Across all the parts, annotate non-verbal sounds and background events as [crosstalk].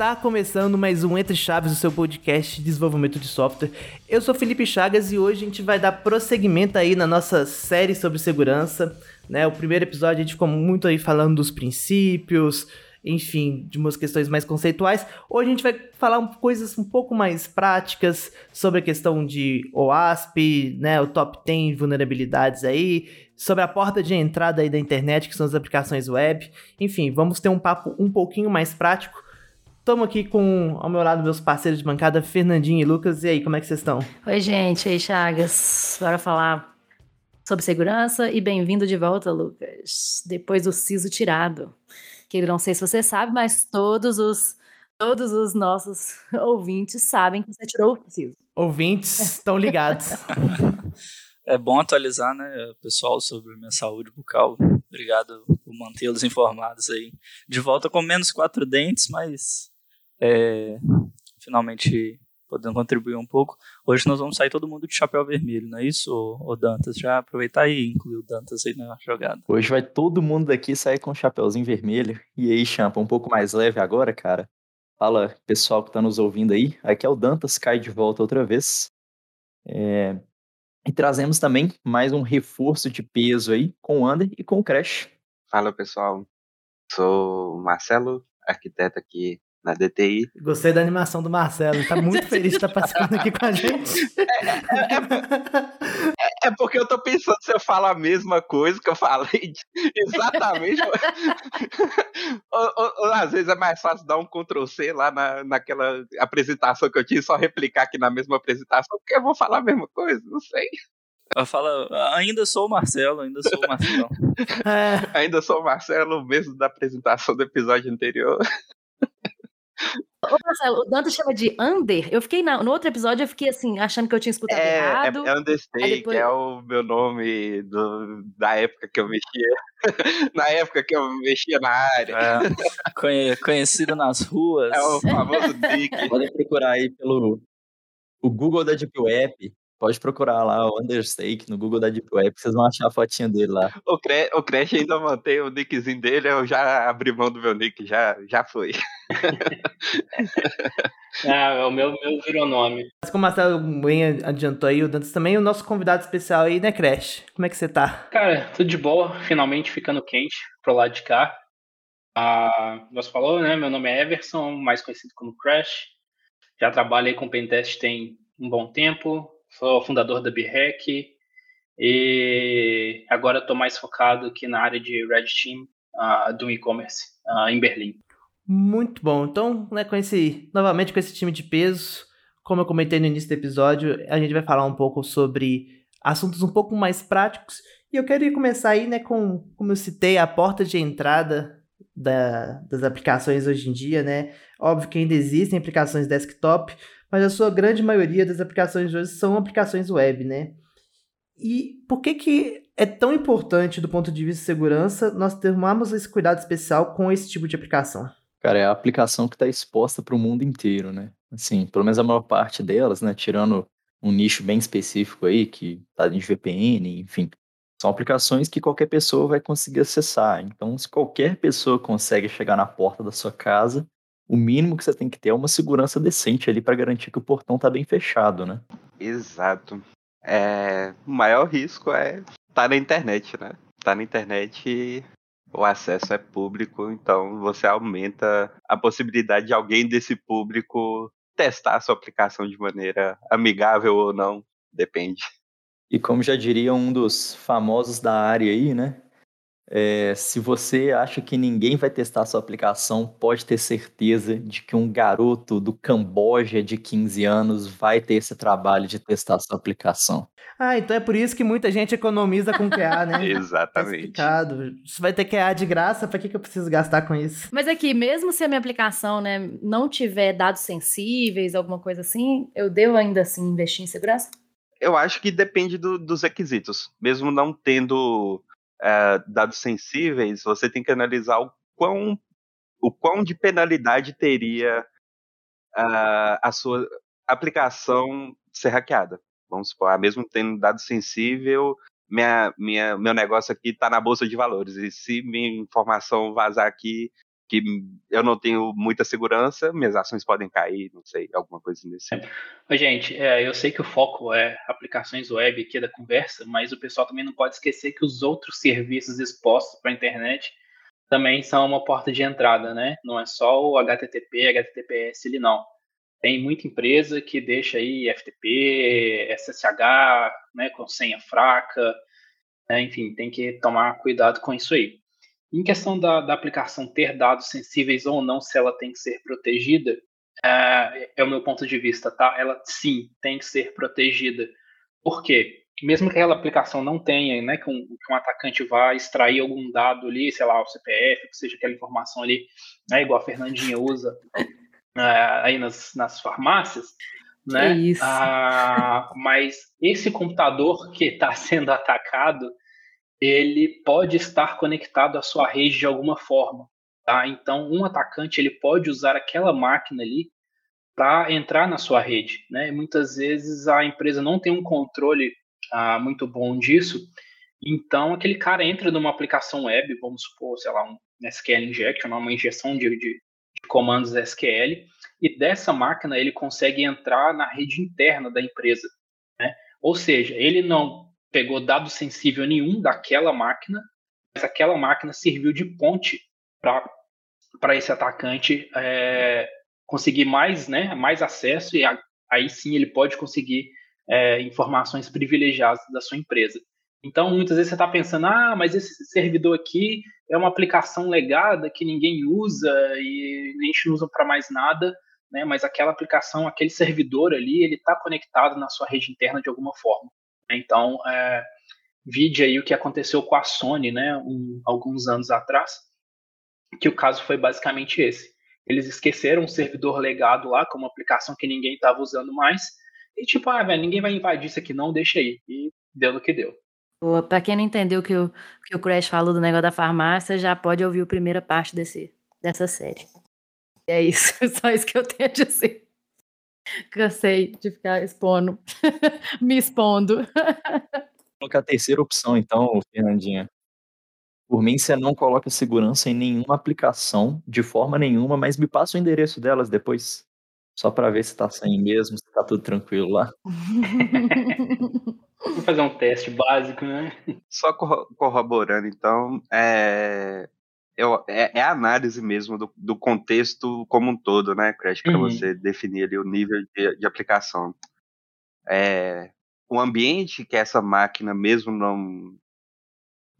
Está começando mais um Entre Chaves, o seu podcast de desenvolvimento de software. Eu sou Felipe Chagas e hoje a gente vai dar prosseguimento aí na nossa série sobre segurança. Né? O primeiro episódio a gente ficou muito aí falando dos princípios, enfim, de umas questões mais conceituais. Hoje a gente vai falar coisas um pouco mais práticas sobre a questão de OASP, né, o top 10 vulnerabilidades aí, sobre a porta de entrada aí da internet, que são as aplicações web. Enfim, vamos ter um papo um pouquinho mais prático. Estamos aqui com, ao meu lado, meus parceiros de bancada, Fernandinho e Lucas. E aí, como é que vocês estão? Oi, gente. Oi, Chagas. Bora falar sobre segurança e bem-vindo de volta, Lucas. Depois do siso tirado que não sei se você sabe, mas todos os todos os nossos [laughs] ouvintes sabem que você tirou o preciso. Ouvintes estão ligados. é bom atualizar, né, pessoal, sobre minha saúde bucal. Obrigado por mantê-los informados aí. De volta com menos quatro dentes, mas é, finalmente podendo contribuir um pouco. Hoje nós vamos sair todo mundo de chapéu vermelho, não é isso, ô, Dantas? Já aproveitar e incluir o Dantas aí na jogada. Hoje vai todo mundo daqui sair com um chapéuzinho vermelho. E aí, Champa, um pouco mais leve agora, cara? Fala, pessoal que tá nos ouvindo aí. Aqui é o Dantas, cai de volta outra vez. É... E trazemos também mais um reforço de peso aí com o Ander e com o Crash. Fala, pessoal. Sou Marcelo, arquiteto aqui na DTI. Gostei da animação do Marcelo, ele tá muito feliz de estar participando aqui com a gente. É, é, é, é, porque eu tô pensando se eu falo a mesma coisa que eu falei exatamente. [laughs] ou, ou, ou, às vezes é mais fácil dar um Ctrl C lá na, naquela apresentação que eu tinha, só replicar aqui na mesma apresentação, porque eu vou falar a mesma coisa, não sei. Ela fala, ainda sou o Marcelo, ainda sou o Marcelo. É. Ainda sou o Marcelo, mesmo da apresentação do episódio anterior. Ô, Marcelo, o Dante chama de Under. Eu fiquei na, no outro episódio, eu fiquei assim, achando que eu tinha escutado é, errado. É, é Understake, depois... é o meu nome do, da época que eu mexia. [laughs] na época que eu mexia na área. É, conhecido nas ruas. É o famoso Dick. [laughs] Podem procurar aí pelo o Google da Deep Web Pode procurar lá o Understake no Google da Deep Web, vocês vão achar a fotinha dele lá. O, Cre o Crash ainda mantém o nickzinho dele, eu já abri mão do meu nick, já, já foi. [laughs] ah, o meu, meu virou nome. Mas como o Marcelo bem adiantou aí, o Dantas também, o nosso convidado especial aí, né, Crash? Como é que você tá? Cara, tudo de boa, finalmente ficando quente pro lado de cá. Ah, você falou, né? Meu nome é Everson, mais conhecido como Crash. Já trabalhei com Pentest tem um bom tempo sou fundador da BREC e agora estou mais focado aqui na área de Red Team uh, do e-commerce uh, em Berlim. Muito bom. Então, né, com esse, novamente com esse time de peso, como eu comentei no início do episódio, a gente vai falar um pouco sobre assuntos um pouco mais práticos. E eu queria começar aí, né, com, como eu citei, a porta de entrada da, das aplicações hoje em dia, né? Óbvio que ainda existem aplicações desktop, mas a sua grande maioria das aplicações hoje são aplicações web, né? E por que, que é tão importante, do ponto de vista de segurança, nós termos esse cuidado especial com esse tipo de aplicação? Cara, é a aplicação que está exposta para o mundo inteiro, né? Assim, pelo menos a maior parte delas, né? Tirando um nicho bem específico aí, que está de VPN, enfim. São aplicações que qualquer pessoa vai conseguir acessar. Então, se qualquer pessoa consegue chegar na porta da sua casa, o mínimo que você tem que ter é uma segurança decente ali para garantir que o portão tá bem fechado, né? Exato. É, o maior risco é estar tá na internet, né? Tá na internet e o acesso é público, então você aumenta a possibilidade de alguém desse público testar a sua aplicação de maneira amigável ou não, depende. E como já diria um dos famosos da área aí, né? É, se você acha que ninguém vai testar sua aplicação, pode ter certeza de que um garoto do Camboja de 15 anos vai ter esse trabalho de testar sua aplicação. Ah, então é por isso que muita gente economiza com QA, né? [laughs] Exatamente. Tá Você vai ter QA de graça, para que, que eu preciso gastar com isso? Mas aqui, mesmo se a minha aplicação né, não tiver dados sensíveis, alguma coisa assim, eu devo ainda assim investir em segurança? Eu acho que depende do, dos requisitos. Mesmo não tendo é, dados sensíveis, você tem que analisar o quão, o quão de penalidade teria uh, a sua aplicação ser hackeada. Vamos supor, ah, mesmo tendo dado sensível, minha, minha, meu negócio aqui está na bolsa de valores. E se minha informação vazar aqui, que eu não tenho muita segurança, minhas ações podem cair, não sei, alguma coisa nesse sentido. Gente, é, eu sei que o foco é aplicações web aqui da conversa, mas o pessoal também não pode esquecer que os outros serviços expostos para a internet também são uma porta de entrada, né? Não é só o HTTP, HTTPS ali não. Tem muita empresa que deixa aí FTP, SSH, né, com senha fraca, né? enfim, tem que tomar cuidado com isso aí. Em questão da, da, aplicação ter dados sensíveis ou não, se ela tem que ser protegida, é, é, o meu ponto de vista, tá? Ela sim tem que ser protegida. Por quê? Mesmo que aquela aplicação não tenha, né, que um, que um atacante vá extrair algum dado ali, sei lá, o CPF, que seja aquela informação ali, né, igual a Fernandinha usa é, aí nas, nas farmácias, né? isso. Ah, mas esse computador que está [laughs] sendo atacado, ele pode estar conectado à sua rede de alguma forma. Tá? Então, um atacante ele pode usar aquela máquina ali para entrar na sua rede. Né? Muitas vezes a empresa não tem um controle ah, muito bom disso. Então, aquele cara entra numa aplicação web, vamos supor, sei lá, um SQL injection, uma injeção de, de, de comandos SQL, e dessa máquina ele consegue entrar na rede interna da empresa. Né? Ou seja, ele não pegou dado sensível nenhum daquela máquina, mas aquela máquina serviu de ponte para esse atacante é, conseguir mais, né, mais acesso e a, aí sim ele pode conseguir é, informações privilegiadas da sua empresa. Então, muitas vezes você está pensando, ah, mas esse servidor aqui é uma aplicação legada que ninguém usa e a gente não usa para mais nada, né? Mas aquela aplicação, aquele servidor ali, ele está conectado na sua rede interna de alguma forma. Então, é, vide aí o que aconteceu com a Sony, né, um, alguns anos atrás, que o caso foi basicamente esse. Eles esqueceram um servidor legado lá, com uma aplicação que ninguém estava usando mais, e tipo, ah, velho, ninguém vai invadir isso aqui não, deixa aí. E deu no que deu. Para quem não entendeu o que o, que o Crash falou do negócio da farmácia, já pode ouvir a primeira parte desse, dessa série. É isso, [laughs] só isso que eu tenho a dizer. Cansei de ficar expondo, [laughs] me expondo. Colocar a terceira opção, então, Fernandinha. Por mim, você não coloca segurança em nenhuma aplicação, de forma nenhuma, mas me passa o endereço delas depois. Só para ver se tá sem mesmo, se tá tudo tranquilo lá. Vou fazer um teste básico, né? Só corroborando, então, é é, é, a análise mesmo do, do, contexto como um todo, né, Crash, para uhum. você definir ali o nível de, de aplicação. É, o ambiente que essa máquina, mesmo não,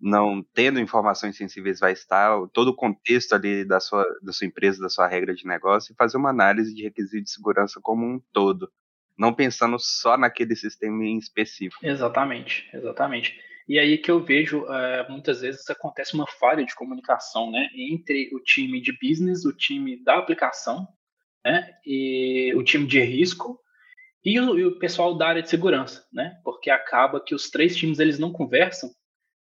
não tendo informações sensíveis, vai estar, todo o contexto ali da sua, da sua empresa, da sua regra de negócio, e fazer uma análise de requisitos de segurança como um todo, não pensando só naquele sistema em específico. Exatamente, exatamente. E aí que eu vejo, uh, muitas vezes acontece uma falha de comunicação, né, entre o time de business, o time da aplicação, né, e o time de risco e o, e o pessoal da área de segurança, né, porque acaba que os três times eles não conversam,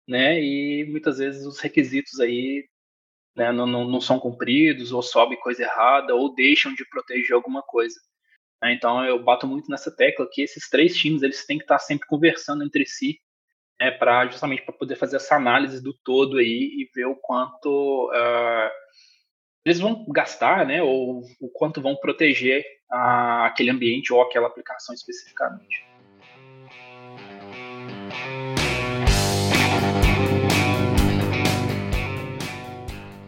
né, e muitas vezes os requisitos aí né, não, não, não são cumpridos, ou sobe coisa errada, ou deixam de proteger alguma coisa. Né. Então eu bato muito nessa tecla que esses três times eles têm que estar sempre conversando entre si é para justamente para poder fazer essa análise do todo aí e ver o quanto uh, eles vão gastar, né, ou o quanto vão proteger aquele ambiente ou aquela aplicação especificamente.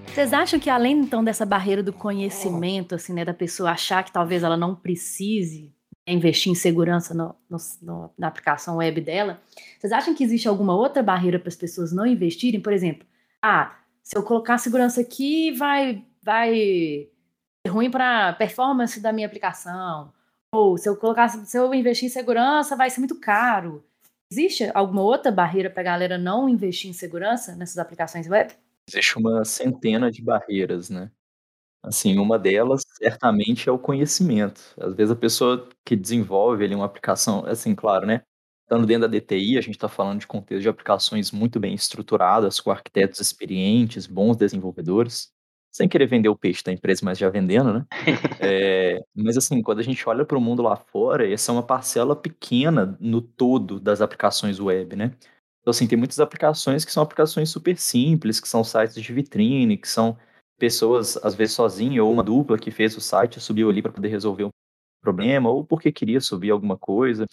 Vocês acham que além então dessa barreira do conhecimento, assim, né, da pessoa achar que talvez ela não precise investir em segurança no, no, no, na aplicação web dela, vocês acham que existe alguma outra barreira para as pessoas não investirem? Por exemplo, ah, se eu colocar segurança aqui, vai, vai ser ruim para a performance da minha aplicação. Ou se eu colocar, se eu investir em segurança, vai ser muito caro. Existe alguma outra barreira para a galera não investir em segurança nessas aplicações web? Existe uma centena de barreiras, né? Assim, uma delas certamente é o conhecimento. Às vezes a pessoa que desenvolve ali uma aplicação, assim, claro, né? Estando dentro da DTI, a gente está falando de contexto de aplicações muito bem estruturadas, com arquitetos experientes, bons desenvolvedores, sem querer vender o peixe da empresa, mas já vendendo, né? É, [laughs] mas assim, quando a gente olha para o mundo lá fora, essa é uma parcela pequena no todo das aplicações web, né? Então, assim, tem muitas aplicações que são aplicações super simples, que são sites de vitrine, que são pessoas, às vezes sozinho, ou uma dupla que fez o site, subiu ali para poder resolver um problema, ou porque queria subir alguma coisa.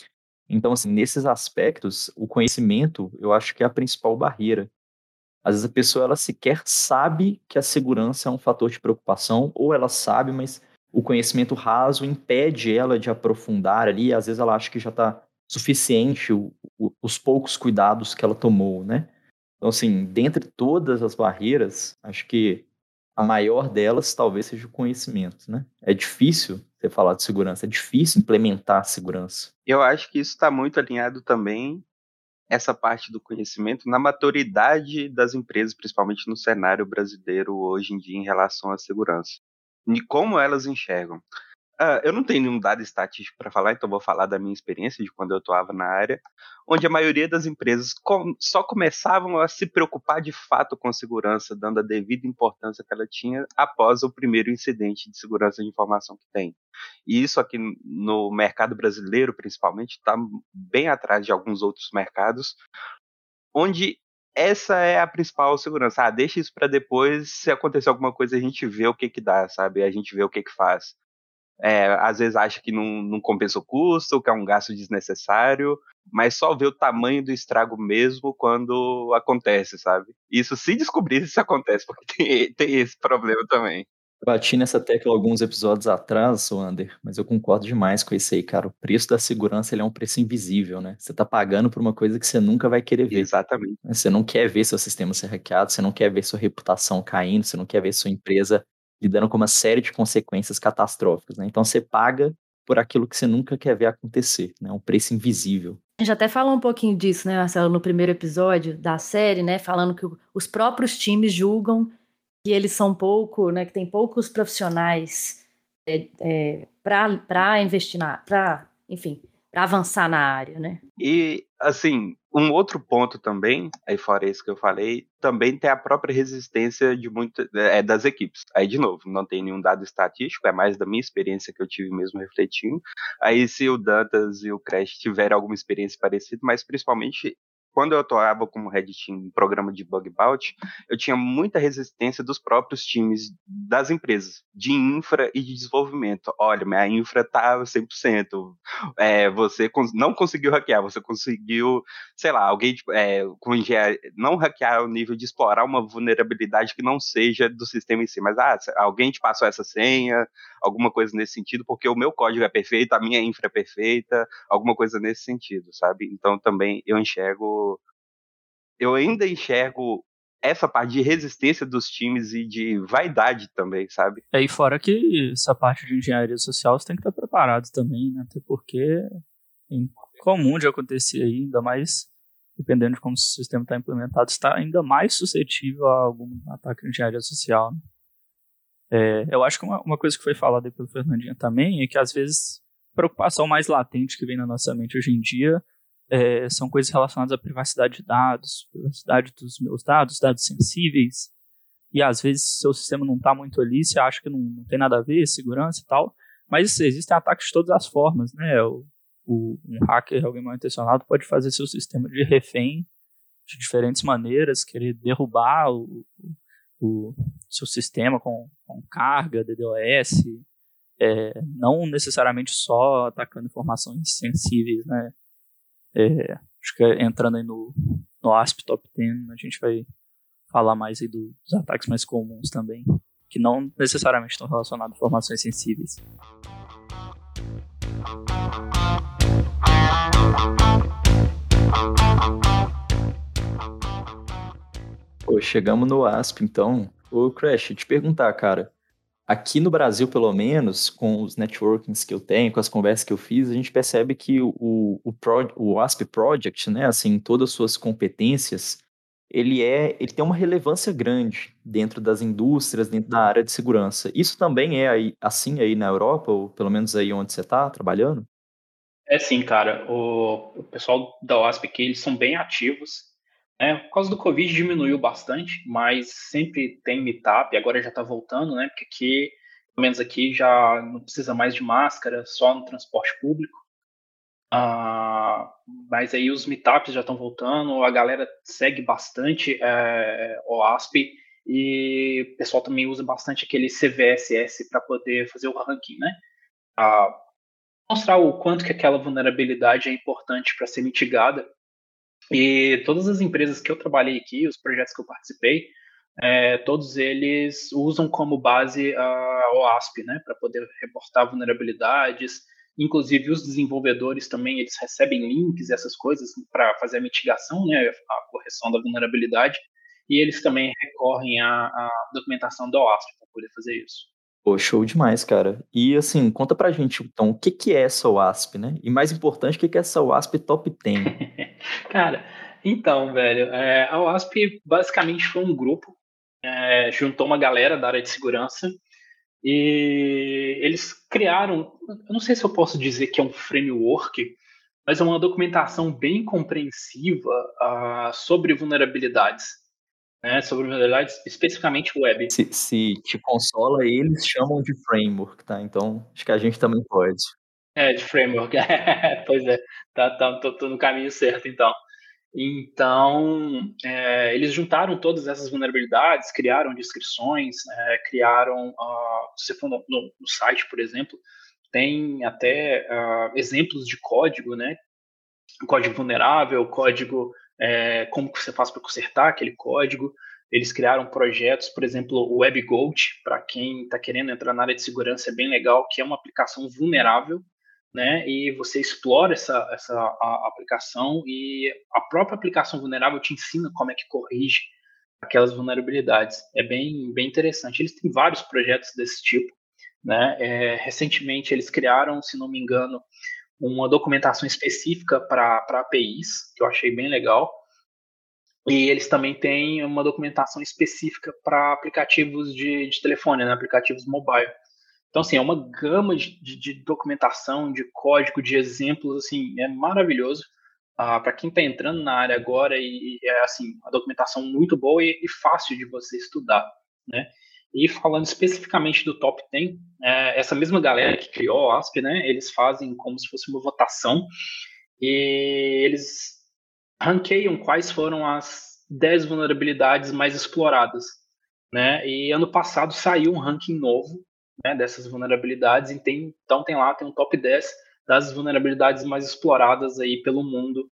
Então, assim, nesses aspectos, o conhecimento, eu acho que é a principal barreira. Às vezes a pessoa, ela sequer sabe que a segurança é um fator de preocupação, ou ela sabe, mas o conhecimento raso impede ela de aprofundar ali, às vezes ela acha que já está suficiente o, o, os poucos cuidados que ela tomou, né? Então, assim, dentre todas as barreiras, acho que a maior delas talvez seja o conhecimento, né? É difícil você falar de segurança, é difícil implementar segurança. Eu acho que isso está muito alinhado também essa parte do conhecimento na maturidade das empresas, principalmente no cenário brasileiro hoje em dia em relação à segurança. E como elas enxergam. Uh, eu não tenho nenhum dado estatístico para falar, então vou falar da minha experiência de quando eu atuava na área, onde a maioria das empresas com, só começavam a se preocupar de fato com segurança, dando a devida importância que ela tinha após o primeiro incidente de segurança de informação que tem. E isso aqui no mercado brasileiro, principalmente, está bem atrás de alguns outros mercados, onde essa é a principal segurança. Ah, deixa isso para depois, se acontecer alguma coisa a gente vê o que que dá, sabe? A gente vê o que que faz é, às vezes acha que não, não compensa o custo, que é um gasto desnecessário, mas só vê o tamanho do estrago mesmo quando acontece, sabe? Isso se descobrir [laughs] se acontece, porque tem, tem esse problema também. Bati nessa tecla alguns episódios atrás, Wander, mas eu concordo demais com isso aí, cara. O preço da segurança ele é um preço invisível, né? Você tá pagando por uma coisa que você nunca vai querer ver. Exatamente. Você não quer ver seu sistema ser hackeado, você não quer ver sua reputação caindo, você não quer ver sua empresa lidando com uma série de consequências catastróficas. Né? Então você paga por aquilo que você nunca quer ver acontecer, né? Um preço invisível. A gente até falou um pouquinho disso, né, Marcelo, no primeiro episódio da série, né, falando que os próprios times julgam que eles são pouco, né, que tem poucos profissionais é, é, para investir na, para, enfim, para avançar na área, né? E assim, um outro ponto também, aí fora isso que eu falei, também tem a própria resistência de muitas é, das equipes. Aí, de novo, não tem nenhum dado estatístico, é mais da minha experiência que eu tive mesmo refletindo. Aí, se o Dantas e o Crash tiverem alguma experiência parecida, mas principalmente quando eu atuava como Red Team em programa de bug bounty, eu tinha muita resistência dos próprios times das empresas, de infra e de desenvolvimento. Olha, minha infra tá 100%. É, você não conseguiu hackear, você conseguiu, sei lá, alguém tipo, é, com não hackear o nível de explorar uma vulnerabilidade que não seja do sistema em si, mas ah, alguém te passou essa senha, alguma coisa nesse sentido, porque o meu código é perfeito, a minha infra é perfeita, alguma coisa nesse sentido, sabe? Então também eu enxergo eu ainda enxergo essa parte de resistência dos times e de vaidade também, sabe? É, e fora que essa parte de engenharia social você tem que estar preparado também, né? Até porque é comum de acontecer aí, ainda mais dependendo de como o sistema está implementado, está ainda mais suscetível a algum ataque de engenharia social. Né? É, eu acho que uma, uma coisa que foi falada pelo Fernandinho também é que às vezes a preocupação mais latente que vem na nossa mente hoje em dia é, são coisas relacionadas à privacidade de dados, privacidade dos meus dados, dados sensíveis. E às vezes seu sistema não está muito ali, você acha que não, não tem nada a ver, segurança e tal. Mas existem ataques de todas as formas, né? O, o, um hacker, alguém mal intencionado, pode fazer seu sistema de refém de diferentes maneiras, querer derrubar o, o seu sistema com, com carga, DDoS, é, não necessariamente só atacando informações sensíveis, né? É, acho que entrando aí no, no ASP Top 10, a gente vai falar mais aí dos ataques mais comuns também, que não necessariamente estão relacionados a informações sensíveis. Pô, chegamos no ASP, então. Ô, Crash, te perguntar, cara. Aqui no Brasil, pelo menos, com os networkings que eu tenho, com as conversas que eu fiz, a gente percebe que o, o, o ASP Project, né, assim, todas as suas competências, ele é, ele tem uma relevância grande dentro das indústrias, dentro da área de segurança. Isso também é aí, assim aí na Europa, ou pelo menos aí onde você está trabalhando? É sim, cara. O, o pessoal da OASP aqui, eles são bem ativos. Né? Por causa do Covid diminuiu bastante, mas sempre tem meetup, agora já está voltando, né? Porque aqui, pelo menos aqui, já não precisa mais de máscara, só no transporte público. Ah, mas aí os meetups já estão voltando, a galera segue bastante é, o ASP e o pessoal também usa bastante aquele CVSS para poder fazer o ranking, né? A mostrar o quanto que aquela vulnerabilidade é importante para ser mitigada. E todas as empresas que eu trabalhei aqui, os projetos que eu participei, é, todos eles usam como base a OASP, né, para poder reportar vulnerabilidades. Inclusive os desenvolvedores também eles recebem links essas coisas para fazer a mitigação, né, a correção da vulnerabilidade e eles também recorrem à, à documentação do OASP para poder fazer isso. Pô, show demais, cara. E assim, conta pra gente, então, o que, que é essa WASP, né? E mais importante, o que, que é essa WASP Top 10? [laughs] cara, então, velho, é, a WASP basicamente foi um grupo, é, juntou uma galera da área de segurança e eles criaram, eu não sei se eu posso dizer que é um framework, mas é uma documentação bem compreensiva uh, sobre vulnerabilidades né, sobre vulnerabilidades, especificamente web. Se, se te consola, eles chamam de framework, tá? Então, acho que a gente também pode. É, de framework. [laughs] pois é, tá, tá, tô, tô, no caminho certo, então. Então, é, eles juntaram todas essas vulnerabilidades, criaram descrições, é, criaram, uh, se for no, no, no, site, por exemplo, tem até uh, exemplos de código, né? Código vulnerável, código é, como que você faz para consertar aquele código. Eles criaram projetos, por exemplo, o WebGold, para quem está querendo entrar na área de segurança, é bem legal, que é uma aplicação vulnerável, né? E você explora essa, essa aplicação e a própria aplicação vulnerável te ensina como é que corrige aquelas vulnerabilidades. É bem, bem interessante. Eles têm vários projetos desse tipo, né? É, recentemente eles criaram, se não me engano, uma documentação específica para APIs, que eu achei bem legal. E eles também têm uma documentação específica para aplicativos de, de telefone, né, aplicativos mobile. Então, assim, é uma gama de, de, documentação, de código, de exemplos, assim, é maravilhoso. Ah, para quem está entrando na área agora, e, e, é, assim, a documentação muito boa e, e fácil de você estudar, né? E falando especificamente do top 10, é, essa mesma galera que criou o ASP, né, eles fazem como se fosse uma votação e eles ranqueiam quais foram as 10 vulnerabilidades mais exploradas. Né? E ano passado saiu um ranking novo né, dessas vulnerabilidades, e tem, então tem lá tem um top 10 das vulnerabilidades mais exploradas aí pelo mundo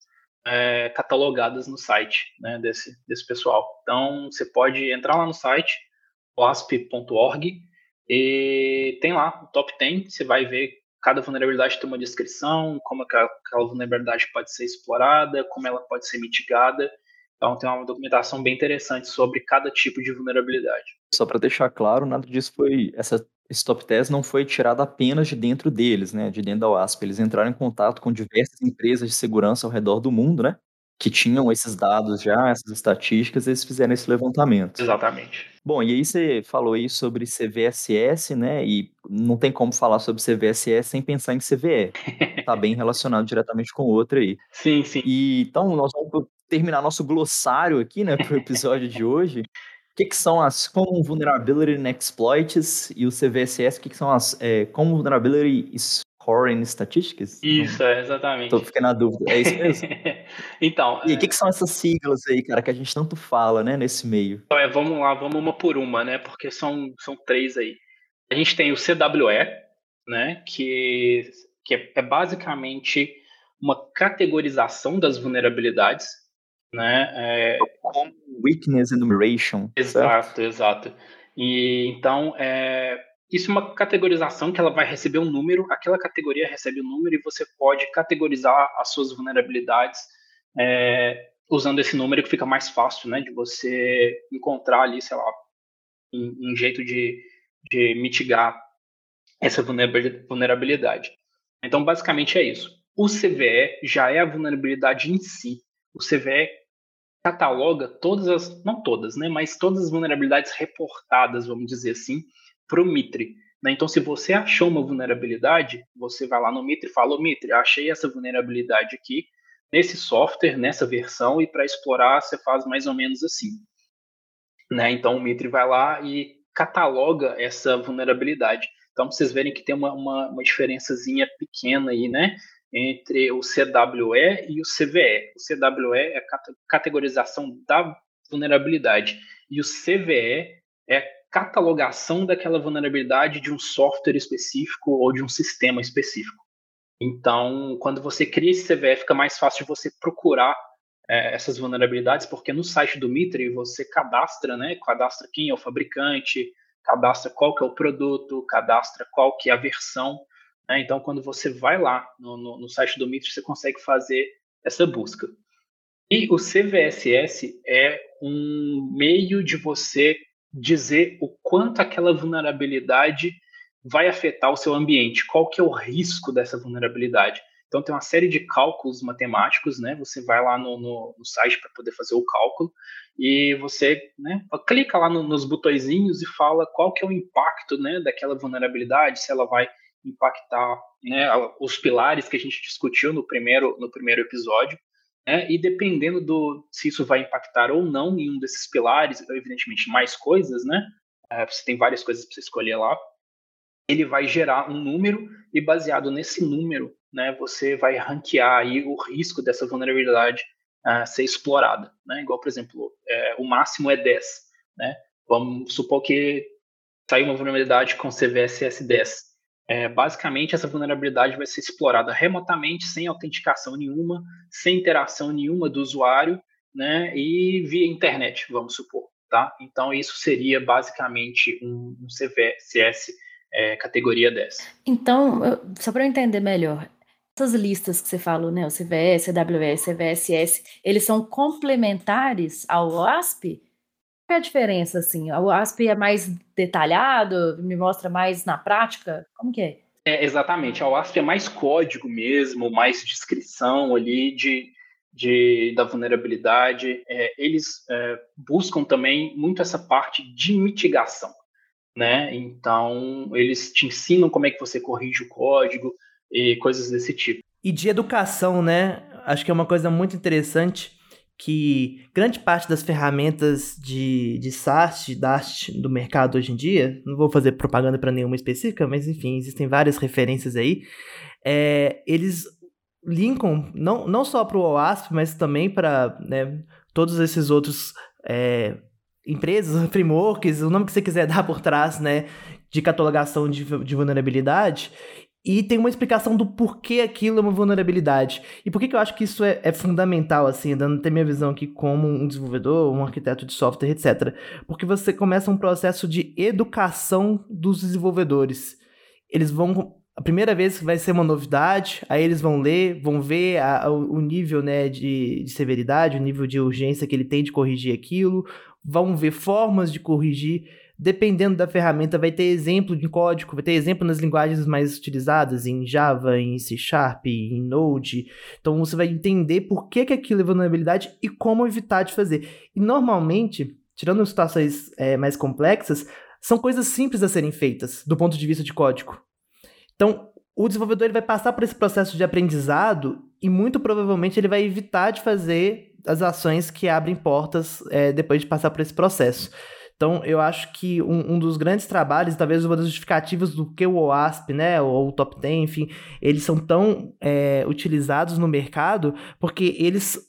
é, catalogadas no site né, desse, desse pessoal. Então você pode entrar lá no site, wasp.org e tem lá o top 10, você vai ver cada vulnerabilidade tem uma descrição, como aquela vulnerabilidade pode ser explorada, como ela pode ser mitigada. Então tem uma documentação bem interessante sobre cada tipo de vulnerabilidade. Só para deixar claro, nada disso foi essa esse top 10 não foi tirado apenas de dentro deles, né, de dentro da WASP. Eles entraram em contato com diversas empresas de segurança ao redor do mundo, né, que tinham esses dados já, essas estatísticas, eles fizeram esse levantamento. Exatamente. Bom, e aí você falou aí sobre CVSS, né? E não tem como falar sobre CVSS sem pensar em CVE. [laughs] tá bem relacionado diretamente com outra aí. Sim, sim. E então nós vamos terminar nosso glossário aqui, né, para o episódio de hoje. O que, que, são as Common Vulnerability and Exploits e o CVSS? O que, que são as é, Common Vulnerability Scoring Statistics? Isso, é, exatamente. Tô ficando na dúvida. É isso mesmo? [laughs] então. E o é... que, que, são essas siglas aí, cara, que a gente tanto fala, né, nesse meio? Então, é, vamos lá, vamos uma por uma, né? Porque são, são três aí. A gente tem o CWE, né? Que, que é, é basicamente uma categorização das vulnerabilidades, né? É... Como weakness enumeration. Exato, certo? exato. E então é, isso é uma categorização que ela vai receber um número, aquela categoria recebe um número e você pode categorizar as suas vulnerabilidades é, usando esse número que fica mais fácil, né, de você encontrar ali, sei lá, um, um jeito de, de mitigar essa vulnerabilidade. Então, basicamente é isso. O CVE já é a vulnerabilidade em si. O CVE cataloga todas as, não todas, né, mas todas as vulnerabilidades reportadas, vamos dizer assim, para o Mitre. Né? Então, se você achou uma vulnerabilidade, você vai lá no Mitre e fala: Mitre, achei essa vulnerabilidade aqui nesse software, nessa versão, e para explorar você faz mais ou menos assim. Né? Então, o Mitre vai lá e cataloga essa vulnerabilidade. Então, vocês verem que tem uma, uma, uma diferençazinha pequena aí, né? Entre o CWE e o CVE. O CWE é a categorização da vulnerabilidade. E o CVE é catalogação daquela vulnerabilidade de um software específico ou de um sistema específico. Então, quando você cria esse CVE, fica mais fácil de você procurar é, essas vulnerabilidades, porque no site do Mitre você cadastra, né? Cadastra quem é o fabricante, cadastra qual que é o produto, cadastra qual que é a versão. Né? Então, quando você vai lá no, no, no site do Mitre, você consegue fazer essa busca. E o CVSS é um meio de você dizer o quanto aquela vulnerabilidade vai afetar o seu ambiente, qual que é o risco dessa vulnerabilidade. Então tem uma série de cálculos matemáticos, né? Você vai lá no, no, no site para poder fazer o cálculo e você, né, clica lá no, nos botõezinhos e fala qual que é o impacto, né, daquela vulnerabilidade, se ela vai impactar, né, os pilares que a gente discutiu no primeiro no primeiro episódio. Né, e dependendo do se isso vai impactar ou não em um desses pilares, evidentemente mais coisas, né? É, você tem várias coisas para escolher lá. Ele vai gerar um número e baseado nesse número, né, você vai ranquear aí o risco dessa vulnerabilidade uh, ser explorada, né? Igual, por exemplo, é, o máximo é 10, né? Vamos supor que saiu uma vulnerabilidade com CVSS 10 é, basicamente, essa vulnerabilidade vai ser explorada remotamente, sem autenticação nenhuma, sem interação nenhuma do usuário, né, e via internet, vamos supor. Tá? Então, isso seria basicamente um, CVSS é, categoria 10. Então, só para eu entender melhor, essas listas que você falou, né, o CVS, AWS, CVSS, eles são complementares ao OASP? É a diferença, assim? O ASP é mais detalhado, me mostra mais na prática? Como que é? É, exatamente. A OASP é mais código mesmo, mais descrição ali de, de da vulnerabilidade. É, eles é, buscam também muito essa parte de mitigação, né? Então, eles te ensinam como é que você corrige o código e coisas desse tipo. E de educação, né? Acho que é uma coisa muito interessante que grande parte das ferramentas de, de SaaS, de do mercado hoje em dia, não vou fazer propaganda para nenhuma específica, mas enfim, existem várias referências aí, é, eles linkam não, não só para o OASP, mas também para né, todos esses outros é, empresas, [laughs] frameworks, o nome que você quiser [laughs] dar por trás, né, de catalogação de, de vulnerabilidade, e tem uma explicação do porquê aquilo é uma vulnerabilidade. E por que, que eu acho que isso é, é fundamental, assim, dando até minha visão aqui como um desenvolvedor, um arquiteto de software, etc. Porque você começa um processo de educação dos desenvolvedores. Eles vão. A primeira vez vai ser uma novidade, aí eles vão ler, vão ver a, a, o nível né, de, de severidade, o nível de urgência que ele tem de corrigir aquilo, vão ver formas de corrigir dependendo da ferramenta, vai ter exemplo de código, vai ter exemplo nas linguagens mais utilizadas, em Java, em C Sharp, em Node. Então você vai entender por que, que aquilo é vulnerabilidade e como evitar de fazer. E normalmente, tirando situações é, mais complexas, são coisas simples a serem feitas do ponto de vista de código. Então, o desenvolvedor ele vai passar por esse processo de aprendizado e muito provavelmente ele vai evitar de fazer as ações que abrem portas é, depois de passar por esse processo. Então, eu acho que um, um dos grandes trabalhos, talvez uma das justificativas do que o OASP, né, ou o Top 10, enfim, eles são tão é, utilizados no mercado porque eles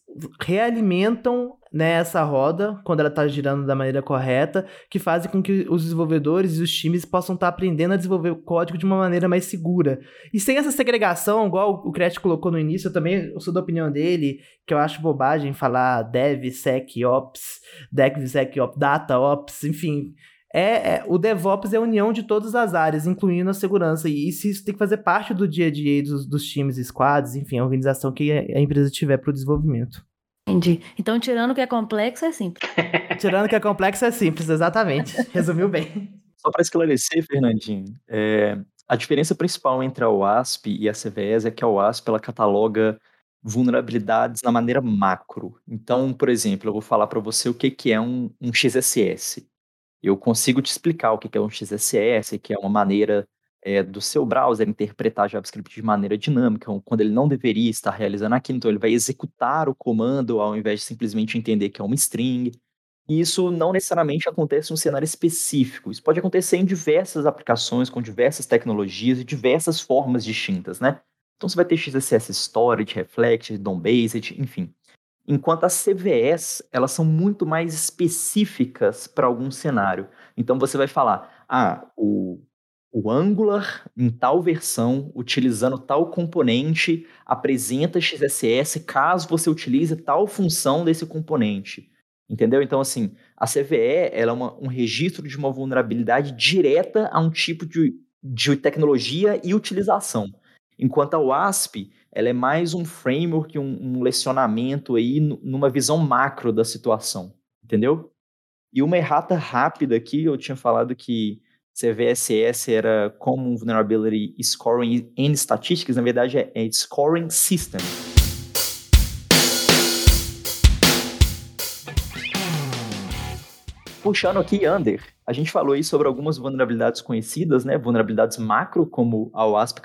realimentam né, essa roda, quando ela está girando da maneira correta, que fazem com que os desenvolvedores e os times possam estar tá aprendendo a desenvolver o código de uma maneira mais segura. E sem essa segregação, igual o Cret colocou no início, eu também eu sou da opinião dele, que eu acho bobagem falar dev, sec, ops, dev, sec, ops, data, ops, enfim. É, é, o DevOps é a união de todas as áreas, incluindo a segurança. E isso, isso tem que fazer parte do dia a dia dos, dos times, squads, enfim, a organização que a empresa tiver para o desenvolvimento. Entendi. Então, tirando o que é complexo, é simples. [laughs] tirando o que é complexo, é simples, exatamente. Resumiu bem. Só para esclarecer, Fernandinho, é, a diferença principal entre a OASP e a CVS é que a OASP ela cataloga vulnerabilidades na maneira macro. Então, por exemplo, eu vou falar para você o que, que é um, um XSS. Eu consigo te explicar o que, que é um XSS, que é uma maneira é, do seu browser interpretar JavaScript de maneira dinâmica, quando ele não deveria estar realizando aquilo, então ele vai executar o comando ao invés de simplesmente entender que é uma string. E isso não necessariamente acontece em um cenário específico. Isso pode acontecer em diversas aplicações, com diversas tecnologias e diversas formas distintas, né? Então você vai ter XSS Storage, Reflect, DOM-Based, enfim. Enquanto as CVEs, elas são muito mais específicas para algum cenário. Então você vai falar, ah, o, o Angular em tal versão, utilizando tal componente, apresenta XSS caso você utilize tal função desse componente. Entendeu? Então, assim, a CVE ela é uma, um registro de uma vulnerabilidade direta a um tipo de, de tecnologia e utilização. Enquanto a WASP, ela é mais um framework, um, um lecionamento aí numa visão macro da situação, entendeu? E uma errata rápida aqui, eu tinha falado que CVSS era Common Vulnerability Scoring and Statistics, na verdade é, é Scoring System. Puxando aqui, Under, a gente falou aí sobre algumas vulnerabilidades conhecidas, né? Vulnerabilidades macro, como a OASP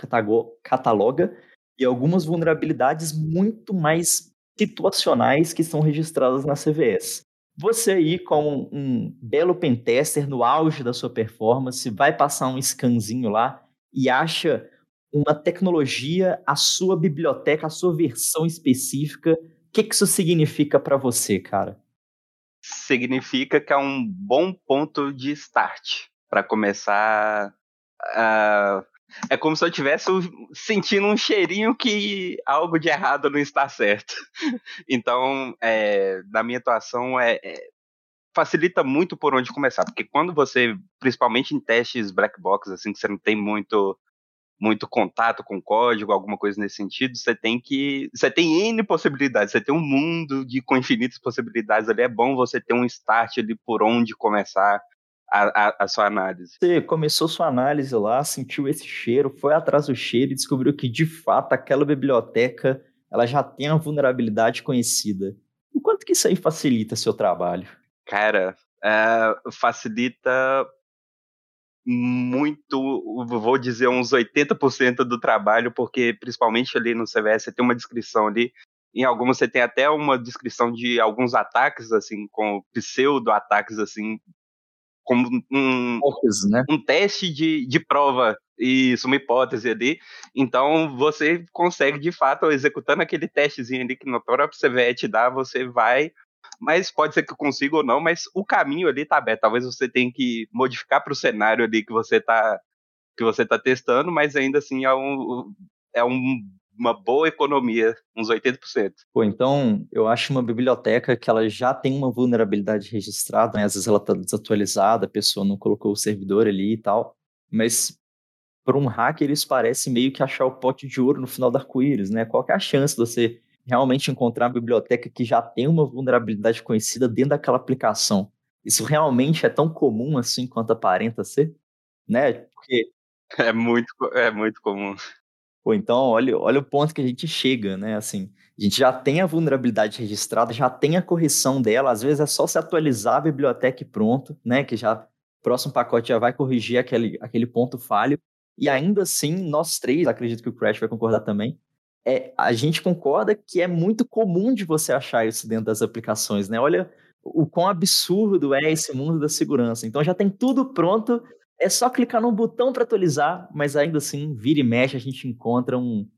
cataloga, e algumas vulnerabilidades muito mais situacionais que são registradas na CVS. Você aí, como um belo pentester no auge da sua performance, vai passar um scanzinho lá e acha uma tecnologia, a sua biblioteca, a sua versão específica. O que, que isso significa para você, cara? significa que é um bom ponto de start para começar a. É como se eu estivesse sentindo um cheirinho que algo de errado não está certo. [laughs] Então, é, na minha atuação, é, é, facilita muito por onde começar, porque quando você, principalmente em testes black box, assim, que você não tem muito muito contato com código, alguma coisa nesse sentido, você tem que. Você tem N possibilidades, você tem um mundo de, com infinitas possibilidades ali. É bom você ter um start ali por onde começar a, a, a, sua análise. Você começou sua análise lá, sentiu esse cheiro, foi atrás do cheiro e descobriu que, de fato, aquela biblioteca ela já tem uma vulnerabilidade conhecida. O quanto que isso aí facilita seu trabalho? Cara, é, facilita muito, vou dizer, uns 80% do trabalho, porque principalmente ali no CVS você tem uma descrição ali, em algumas você tem até uma descrição de alguns ataques, assim, com pseudo-ataques, assim, como um, né? um teste de, de prova, isso, uma hipótese ali. Então, você consegue, de fato, executando aquele testezinho ali que no próprio CVE te dá, você vai mas pode ser que eu consiga ou não, mas o caminho ali tá aberto. Talvez você tenha que modificar para o cenário ali que você tá que você tá testando, mas ainda assim é um é um, uma boa economia, uns 80%. Pô, então eu acho uma biblioteca que ela já tem uma vulnerabilidade registrada, né? Às vezes ela tá desatualizada, a pessoa não colocou o servidor ali e tal, mas para um hacker isso parece meio que achar o pote de ouro no final da arco-íris, né? Qual é a chance de você realmente encontrar uma biblioteca que já tem uma vulnerabilidade conhecida dentro daquela aplicação. Isso realmente é tão comum assim quanto aparenta ser? Né? Porque... É muito, é muito comum. Pô, então, olha, olha o ponto que a gente chega, né? Assim, a gente já tem a vulnerabilidade registrada, já tem a correção dela, às vezes é só se atualizar a biblioteca e pronto, né? Que já o próximo pacote já vai corrigir aquele, aquele ponto falho. E ainda assim, nós três, acredito que o Crash vai concordar também, é, a gente concorda que é muito comum de você achar isso dentro das aplicações, né? Olha o quão absurdo é esse mundo da segurança. Então já tem tudo pronto, é só clicar num botão para atualizar, mas ainda assim, vira e mexe, a gente encontra um,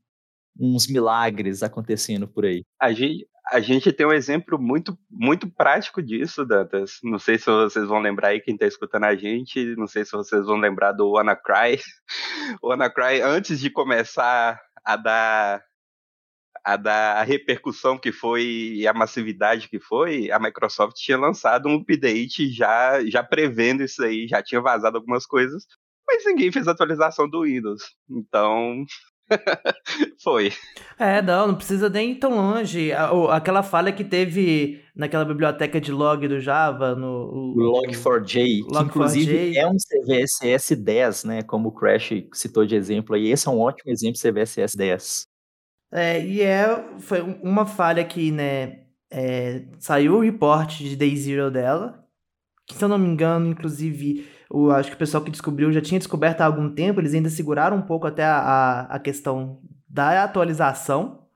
uns milagres acontecendo por aí. A gente, a gente tem um exemplo muito, muito prático disso, Dantas. Não sei se vocês vão lembrar aí, quem está escutando a gente, não sei se vocês vão lembrar do WannaCry. [laughs] O WannaCry, antes de começar a dar a da repercussão que foi e a massividade que foi, a Microsoft tinha lançado um update já, já prevendo isso aí, já tinha vazado algumas coisas, mas ninguém fez atualização do Windows. Então, [laughs] foi. É, não, não precisa nem ir tão longe. Aquela falha que teve naquela biblioteca de log do Java, no Log4j, Log que inclusive é um CVSS 10, né? Como o Crash citou de exemplo aí. Esse é um ótimo exemplo de CVSS 10. É, e é, foi uma falha que, né, é, saiu o reporte de Day Zero dela, que se eu não me engano, inclusive, eu acho que o pessoal que descobriu já tinha descoberto há algum tempo, eles ainda seguraram um pouco até a, a, a questão da atualização,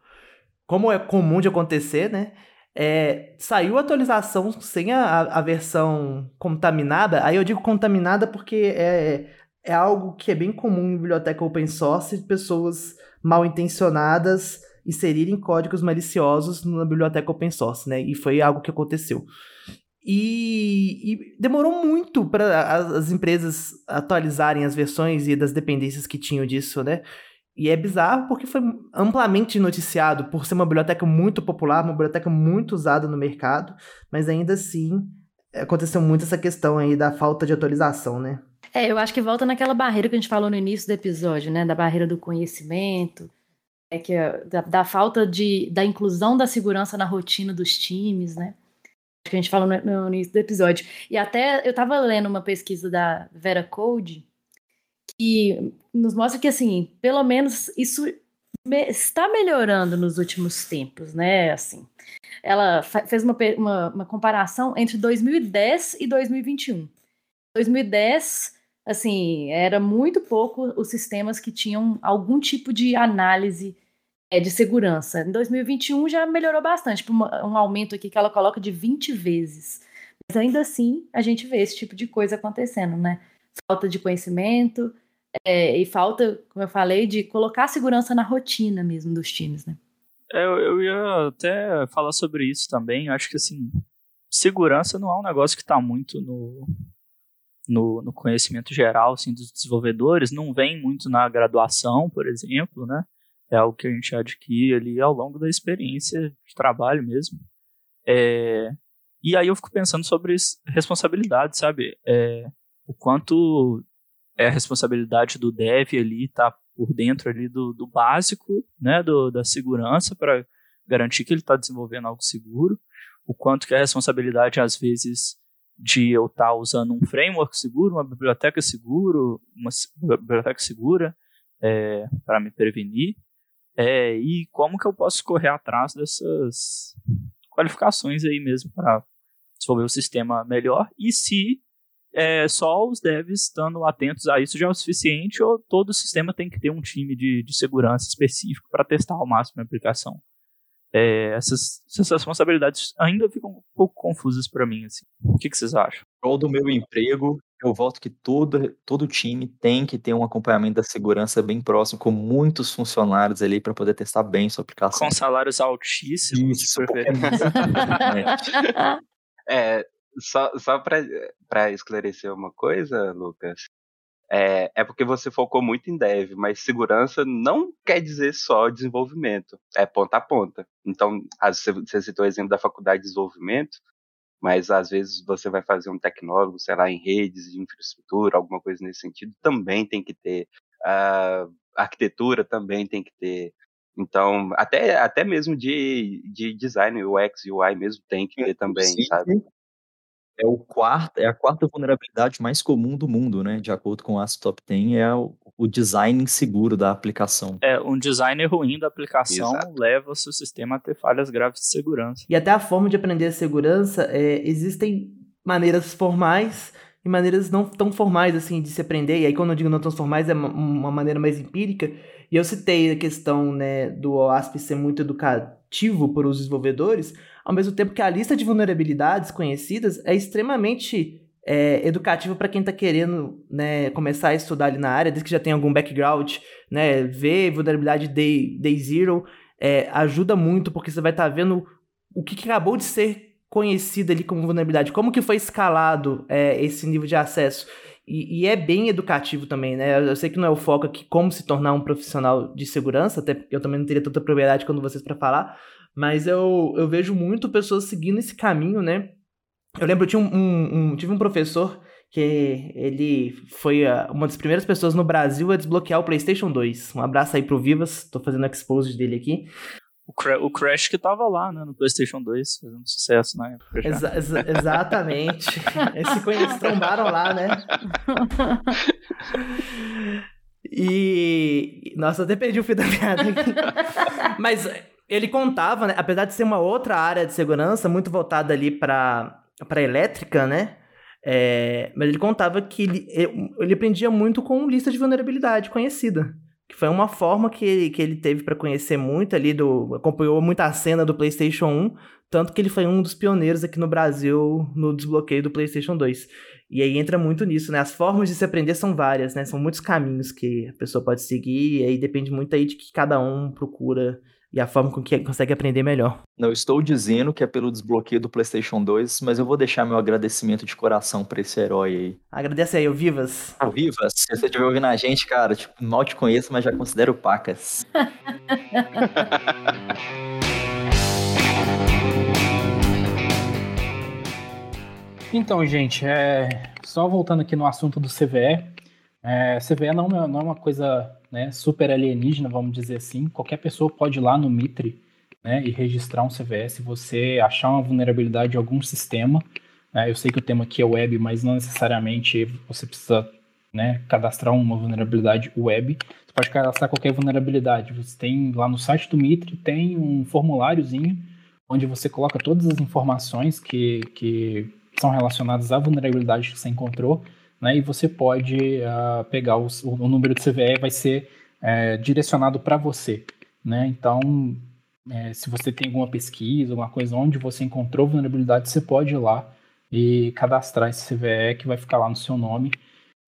como é comum de acontecer, né? É, saiu a atualização sem a, a versão contaminada. Aí eu digo contaminada porque é, é algo que é bem comum em biblioteca open source, pessoas mal intencionadas inserirem códigos maliciosos na biblioteca open source, né? E foi algo que aconteceu. E, e demorou muito para as, as, empresas atualizarem as versões e das dependências que tinham disso, né? E é bizarro porque foi amplamente noticiado por ser uma biblioteca muito popular, uma biblioteca muito usada no mercado, mas ainda assim aconteceu muito essa questão aí da falta de atualização, né? É, eu acho que volta naquela barreira que a gente falou no início do episódio, né? Da barreira do conhecimento, é que da, da, falta de da inclusão da segurança na rotina dos times, né? Acho que a gente falou no, no início do episódio. E até eu estava lendo uma pesquisa da Vera Code que nos mostra que assim, pelo menos isso está melhorando nos últimos tempos, né? Assim, ela fez uma, uma, uma comparação entre 2010 e 2021. 2010 assim, era muito pouco os sistemas que tinham algum tipo de análise é, de segurança. Em 2021 já melhorou bastante, tipo, um aumento aqui que ela coloca de 20 vezes. Mas ainda assim, a gente vê esse tipo de coisa acontecendo, né? Falta de conhecimento é, e falta, como eu falei, de colocar segurança na rotina mesmo dos times, né? É, eu, ia até falar sobre isso também. Eu acho que, assim, segurança não é um negócio que está muito no, no, no, conhecimento geral assim, dos desenvolvedores, não vem muito na graduação, por exemplo, né? É algo que a gente adquire ali ao longo da experiência de trabalho mesmo. É, e aí eu fico pensando sobre responsabilidade, sabe? É, o quanto é a responsabilidade do dev ali tá por dentro ali do, do básico, né, do, da segurança para garantir que ele está desenvolvendo algo seguro, o quanto que a responsabilidade às vezes de eu estar tá usando um framework seguro, uma biblioteca seguro, uma biblioteca segura é, para me prevenir, é, e como que eu posso correr atrás dessas qualificações aí mesmo para desenvolver o sistema melhor? E se é, só os devs estando atentos a isso já é o suficiente ou todo o sistema tem que ter um time de, de segurança específico para testar ao máximo a aplicação é, essas, essas, responsabilidades ainda ficam um pouco confusas para mim. Assim. O que, que vocês acham? Prol do meu emprego, eu voto que todo, todo time tem que ter um acompanhamento da segurança bem próximo, com muitos funcionários ali para poder testar bem sua aplicação. Com salários altíssimos. Isso, [laughs] é, só, só para esclarecer uma coisa, Lucas, é, é porque você focou muito em dev, mas segurança não quer dizer só desenvolvimento, é ponta a ponta. Então, você citou o exemplo da faculdade de desenvolvimento, mas às vezes você vai fazer um tecnólogo, sei lá, em redes de infraestrutura, alguma coisa nesse sentido, também tem que ter. Uh, arquitetura também tem que ter. Então, até, até mesmo de, de design, UX, UI mesmo tem que ter também, sim, sabe? É, o quarto, é a quarta vulnerabilidade mais comum do mundo, né? De acordo com o ASP Top 10, é o, o design inseguro da aplicação. É, um design ruim da aplicação Exato. leva o seu sistema a ter falhas graves de segurança. E até a forma de aprender a segurança, é, existem maneiras formais e maneiras não tão formais, assim, de se aprender. E aí, quando eu digo não tão formais, é uma maneira mais empírica. E eu citei a questão, né, do OASP ser muito educativo para os desenvolvedores, ao mesmo tempo que a lista de vulnerabilidades conhecidas é extremamente é, educativa para quem está querendo né, começar a estudar ali na área, desde que já tem algum background, né, ver vulnerabilidade day, day zero é, ajuda muito, porque você vai estar tá vendo o que, que, acabou de ser conhecido ali como vulnerabilidade, como que foi escalado é, esse nível de acesso. E, e, é bem educativo também, né? Eu sei que não é o foco aqui como se tornar um profissional de segurança, até porque eu também não teria tanta propriedade quando vocês para falar, mas eu, eu vejo muito pessoas seguindo esse caminho, né? Eu lembro, eu tinha um, um, um tive um professor que ele foi uma das primeiras pessoas no Brasil a desbloquear o PlayStation 2. Um abraço aí pro Vivas, tô fazendo expose dele aqui. O, Cra o Crash que tava lá, né, no PlayStation 2, fazendo sucesso na época. Exa exa exatamente. [laughs] Esse conhecido trombaram lá, né? [laughs] E. Nossa, até perdi o fio da piada aqui. [laughs] Mas ele contava, né? Apesar de ser uma outra área de segurança, muito voltada ali para elétrica, né? É, mas ele contava que ele, ele aprendia muito com lista de vulnerabilidade conhecida. Que foi uma forma que que ele teve para conhecer muito ali, do, acompanhou muito a cena do PlayStation 1, tanto que ele foi um dos pioneiros aqui no Brasil no desbloqueio do PlayStation 2. E aí entra muito nisso, né? As formas de se aprender são várias, né? São muitos caminhos que a pessoa pode seguir, e aí depende muito aí de que cada um procura e a forma com que consegue aprender melhor. Não estou dizendo que é pelo desbloqueio do PlayStation 2, mas eu vou deixar meu agradecimento de coração pra esse herói aí. Agradece aí, o Vivas. Ah, Vivas, se você estiver ouvindo a gente, cara, tipo, mal te conheço, mas já considero pacas. [laughs] Então, gente, é... só voltando aqui no assunto do CVE, é... CVE não é, não é uma coisa né, super alienígena, vamos dizer assim. Qualquer pessoa pode ir lá no Mitre né, e registrar um CVE se você achar uma vulnerabilidade em algum sistema. Né, eu sei que o tema aqui é web, mas não necessariamente você precisa né, cadastrar uma vulnerabilidade web. Você pode cadastrar qualquer vulnerabilidade. Você tem lá no site do Mitre, tem um formuláriozinho onde você coloca todas as informações que, que são relacionadas à vulnerabilidade que você encontrou, né, e você pode uh, pegar os, o, número de CVE vai ser é, direcionado para você. Né? Então, é, se você tem alguma pesquisa, alguma coisa onde você encontrou vulnerabilidade, você pode ir lá e cadastrar esse CVE que vai ficar lá no seu nome.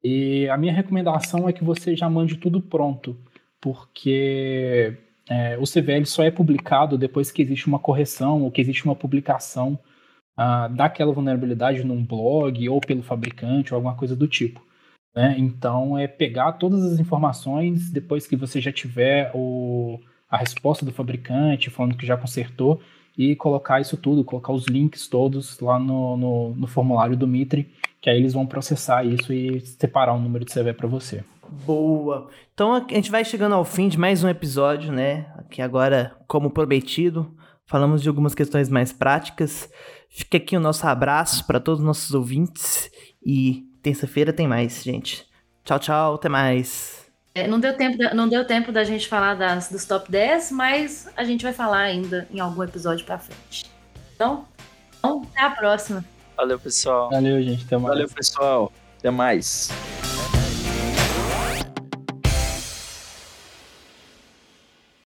E a minha recomendação é que você já mande tudo pronto, porque é, o CVE só é publicado depois que existe uma correção ou que existe uma publicação daquela vulnerabilidade num blog ou pelo fabricante ou alguma coisa do tipo. Né? Então, é pegar todas as informações depois que você já tiver o, a resposta do fabricante falando que já consertou e colocar isso tudo, colocar os links todos lá no, no, no formulário do Mitre, que aí eles vão processar isso e separar o número de CV para você. Boa. Então a gente vai chegando ao fim de mais um episódio, né? Aqui agora, como prometido, falamos de algumas questões mais práticas. Fica aqui o nosso abraço para todos os nossos ouvintes e terça-feira tem mais, gente. Tchau, tchau, até mais. É, não, deu tempo da, não deu tempo da gente falar das, dos top 10, mas a gente vai falar ainda em algum episódio para frente. Então, então, até a próxima. Valeu, pessoal. Valeu, gente. Até mais. Valeu, pessoal. Até mais.